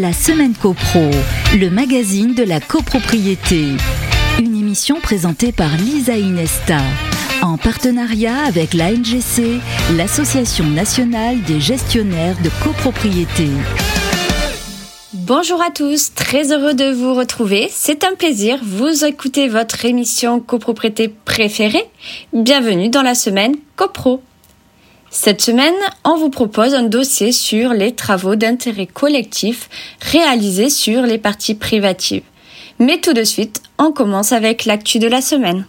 La semaine copro, le magazine de la copropriété. Une émission présentée par Lisa Inesta, en partenariat avec l'ANGC, l'Association nationale des gestionnaires de copropriété. Bonjour à tous, très heureux de vous retrouver. C'est un plaisir, vous écoutez votre émission copropriété préférée. Bienvenue dans la semaine CoPro. Cette semaine, on vous propose un dossier sur les travaux d'intérêt collectif réalisés sur les parties privatives. Mais tout de suite, on commence avec l'actu de la semaine.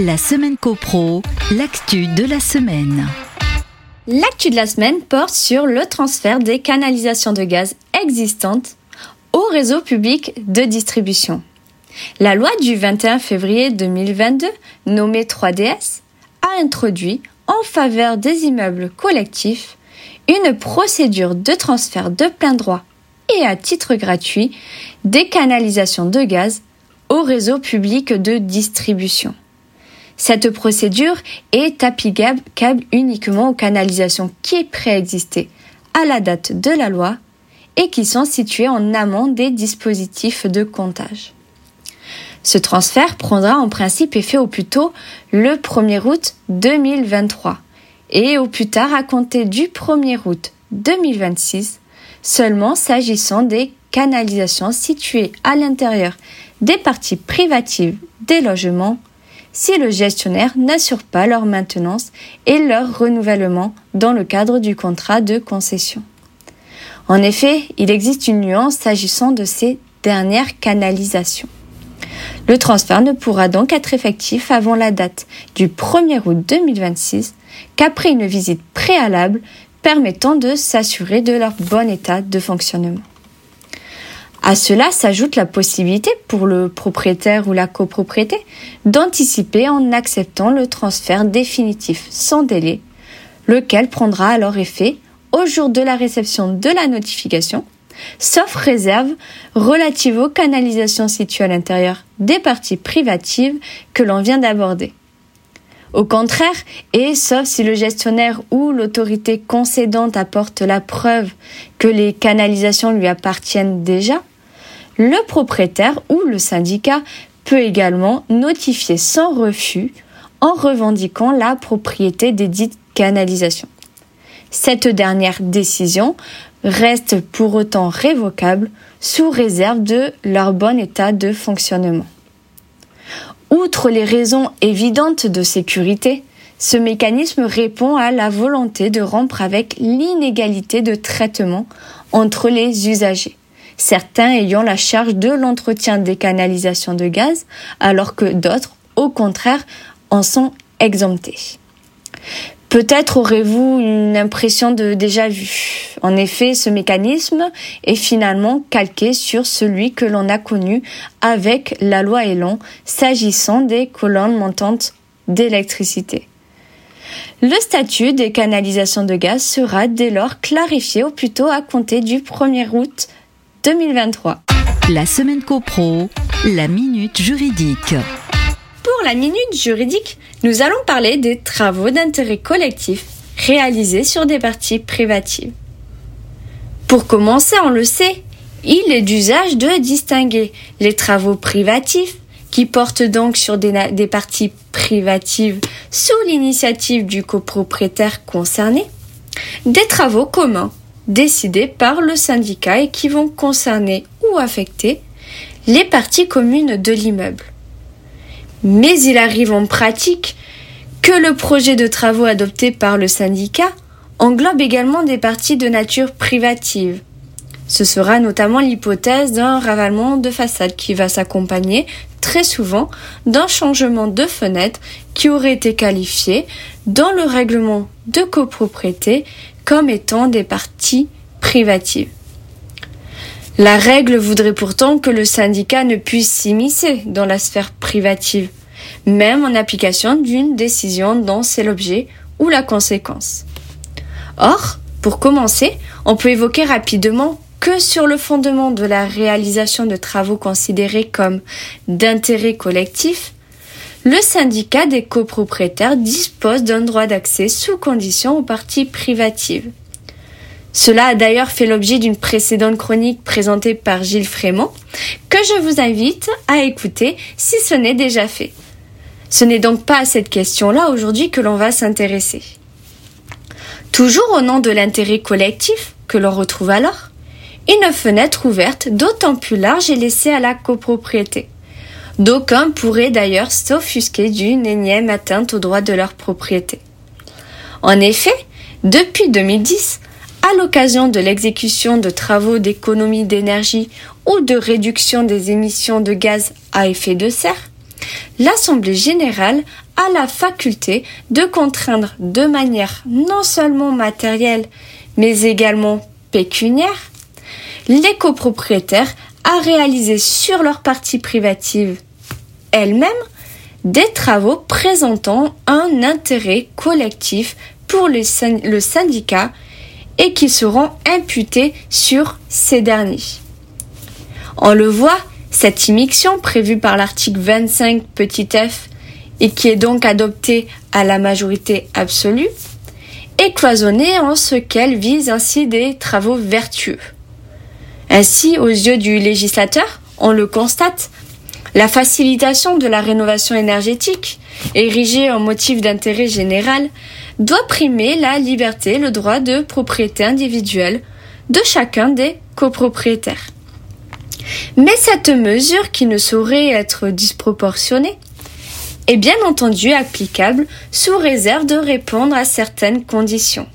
La semaine copro, l'actu de la semaine. L'actu de la semaine porte sur le transfert des canalisations de gaz existantes au réseau public de distribution. La loi du 21 février 2022, nommée 3DS, a introduit en faveur des immeubles collectifs une procédure de transfert de plein droit et à titre gratuit des canalisations de gaz au réseau public de distribution. Cette procédure est applicable uniquement aux canalisations qui préexistaient à la date de la loi et qui sont situées en amont des dispositifs de comptage. Ce transfert prendra en principe effet au plus tôt le 1er août 2023 et au plus tard à compter du 1er août 2026 seulement s'agissant des canalisations situées à l'intérieur des parties privatives des logements si le gestionnaire n'assure pas leur maintenance et leur renouvellement dans le cadre du contrat de concession. En effet, il existe une nuance s'agissant de ces dernières canalisations. Le transfert ne pourra donc être effectif avant la date du 1er août 2026 qu'après une visite préalable permettant de s'assurer de leur bon état de fonctionnement. À cela s'ajoute la possibilité pour le propriétaire ou la copropriété d'anticiper en acceptant le transfert définitif sans délai, lequel prendra alors effet au jour de la réception de la notification sauf réserve relative aux canalisations situées à l'intérieur des parties privatives que l'on vient d'aborder. Au contraire, et sauf si le gestionnaire ou l'autorité concédante apporte la preuve que les canalisations lui appartiennent déjà, le propriétaire ou le syndicat peut également notifier sans refus en revendiquant la propriété des dites canalisations. Cette dernière décision restent pour autant révocables sous réserve de leur bon état de fonctionnement. Outre les raisons évidentes de sécurité, ce mécanisme répond à la volonté de rompre avec l'inégalité de traitement entre les usagers, certains ayant la charge de l'entretien des canalisations de gaz, alors que d'autres, au contraire, en sont exemptés. Peut-être aurez-vous une impression de déjà vu. En effet, ce mécanisme est finalement calqué sur celui que l'on a connu avec la loi Elan s'agissant des colonnes montantes d'électricité. Le statut des canalisations de gaz sera dès lors clarifié au plus tôt à compter du 1er août 2023. La semaine copro, la minute juridique la minute juridique, nous allons parler des travaux d'intérêt collectif réalisés sur des parties privatives. Pour commencer, on le sait, il est d'usage de distinguer les travaux privatifs qui portent donc sur des, des parties privatives sous l'initiative du copropriétaire concerné, des travaux communs décidés par le syndicat et qui vont concerner ou affecter les parties communes de l'immeuble. Mais il arrive en pratique que le projet de travaux adopté par le syndicat englobe également des parties de nature privative. Ce sera notamment l'hypothèse d'un ravalement de façade qui va s'accompagner très souvent d'un changement de fenêtre qui aurait été qualifié dans le règlement de copropriété comme étant des parties privatives. La règle voudrait pourtant que le syndicat ne puisse s'immiscer dans la sphère privative, même en application d'une décision dont c'est l'objet ou la conséquence. Or, pour commencer, on peut évoquer rapidement que sur le fondement de la réalisation de travaux considérés comme d'intérêt collectif, le syndicat des copropriétaires dispose d'un droit d'accès sous condition aux parties privatives. Cela a d'ailleurs fait l'objet d'une précédente chronique présentée par Gilles Frémont, que je vous invite à écouter si ce n'est déjà fait. Ce n'est donc pas à cette question-là aujourd'hui que l'on va s'intéresser. Toujours au nom de l'intérêt collectif que l'on retrouve alors, une fenêtre ouverte d'autant plus large est laissée à la copropriété. D'aucuns pourraient d'ailleurs s'offusquer d'une énième atteinte aux droits de leur propriété. En effet, depuis 2010, l'occasion de l'exécution de travaux d'économie d'énergie ou de réduction des émissions de gaz à effet de serre, l'Assemblée générale a la faculté de contraindre de manière non seulement matérielle, mais également pécuniaire, les copropriétaires à réaliser sur leur partie privative elle-même des travaux présentant un intérêt collectif pour le, syndicat et qui seront imputés sur ces derniers. On le voit, cette immixtion prévue par l'article 25 petit f et qui est donc adoptée à la majorité absolue est cloisonnée en ce qu'elle vise ainsi des travaux vertueux. Ainsi, aux yeux du législateur, on le constate, la facilitation de la rénovation énergétique, érigée en motif d'intérêt général, doit primer la liberté, le droit de propriété individuelle de chacun des copropriétaires. Mais cette mesure, qui ne saurait être disproportionnée, est bien entendu applicable sous réserve de répondre à certaines conditions.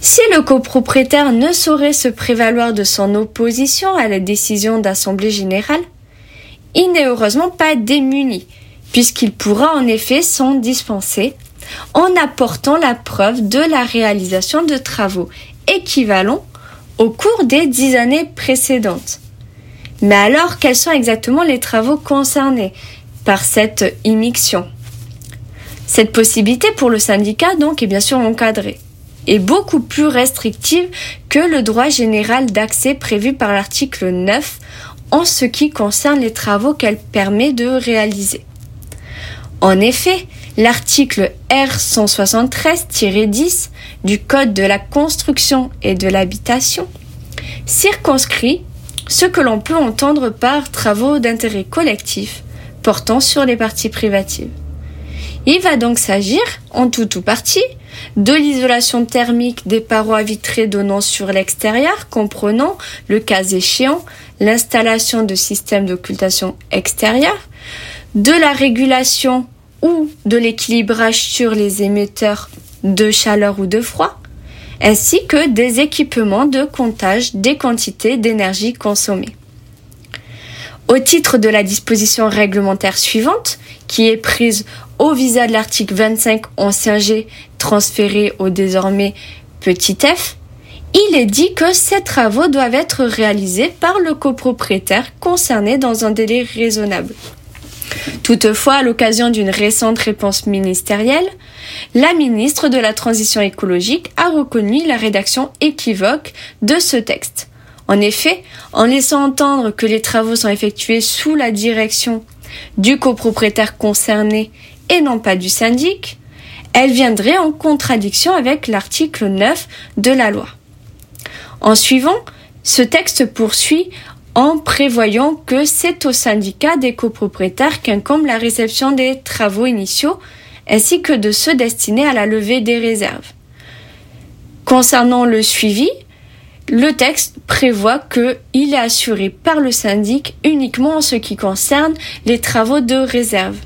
Si le copropriétaire ne saurait se prévaloir de son opposition à la décision d'Assemblée générale, il n'est heureusement pas démuni, puisqu'il pourra en effet s'en dispenser en apportant la preuve de la réalisation de travaux équivalents au cours des dix années précédentes. Mais alors, quels sont exactement les travaux concernés par cette immixtion? Cette possibilité pour le syndicat, donc, est bien sûr encadrée et beaucoup plus restrictive que le droit général d'accès prévu par l'article 9 en ce qui concerne les travaux qu'elle permet de réaliser. En effet, l'article R173-10 du Code de la construction et de l'habitation circonscrit ce que l'on peut entendre par travaux d'intérêt collectif portant sur les parties privatives. Il va donc s'agir, en tout ou partie, de l'isolation thermique des parois vitrées donnant sur l'extérieur, comprenant, le cas échéant, l'installation de systèmes d'occultation extérieure, de la régulation ou de l'équilibrage sur les émetteurs de chaleur ou de froid, ainsi que des équipements de comptage des quantités d'énergie consommées. Au titre de la disposition réglementaire suivante, qui est prise au visa de l'article 25 ancien G transféré au désormais petit f, il est dit que ces travaux doivent être réalisés par le copropriétaire concerné dans un délai raisonnable. Toutefois, à l'occasion d'une récente réponse ministérielle, la ministre de la Transition écologique a reconnu la rédaction équivoque de ce texte. En effet, en laissant entendre que les travaux sont effectués sous la direction du copropriétaire concerné et non pas du syndic, elle viendrait en contradiction avec l'article 9 de la loi. En suivant, ce texte poursuit en prévoyant que c'est au syndicat des copropriétaires qu'incombe la réception des travaux initiaux ainsi que de ceux destinés à la levée des réserves. Concernant le suivi, le texte prévoit qu'il est assuré par le syndic uniquement en ce qui concerne les travaux de réserve.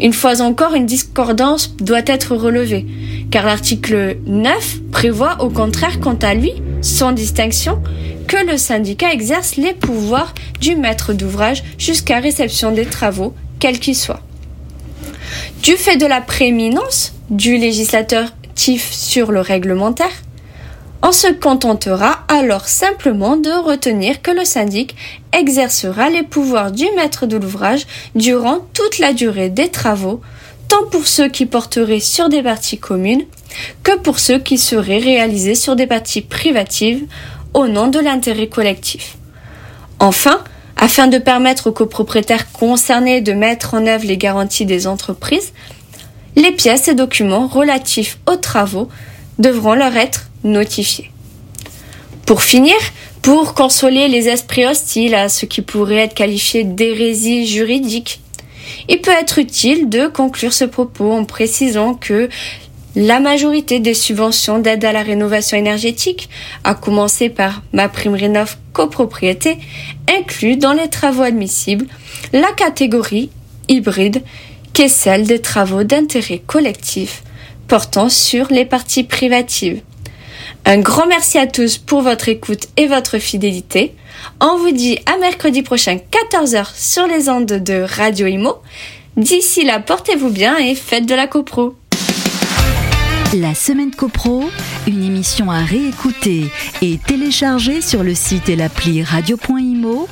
Une fois encore, une discordance doit être relevée, car l'article 9 prévoit au contraire quant à lui, sans distinction, que le syndicat exerce les pouvoirs du maître d'ouvrage jusqu'à réception des travaux, quels qu'ils soient. Du fait de la prééminence du législateur TIF sur le réglementaire, on se contentera alors simplement de retenir que le syndic exercera les pouvoirs du maître de l'ouvrage durant toute la durée des travaux, tant pour ceux qui porteraient sur des parties communes que pour ceux qui seraient réalisés sur des parties privatives au nom de l'intérêt collectif. Enfin, afin de permettre aux copropriétaires concernés de mettre en œuvre les garanties des entreprises, les pièces et documents relatifs aux travaux devront leur être notifiés. Pour finir, pour consoler les esprits hostiles à ce qui pourrait être qualifié d'hérésie juridique, il peut être utile de conclure ce propos en précisant que la majorité des subventions d'aide à la rénovation énergétique, à commencer par ma prime rénov copropriété, inclut dans les travaux admissibles la catégorie hybride qui est celle des travaux d'intérêt collectif portant sur les parties privatives. Un grand merci à tous pour votre écoute et votre fidélité. On vous dit à mercredi prochain 14h sur les ondes de Radio Imo. D'ici là, portez-vous bien et faites de la copro. La semaine copro, une émission à réécouter et télécharger sur le site et l'appli radio.imo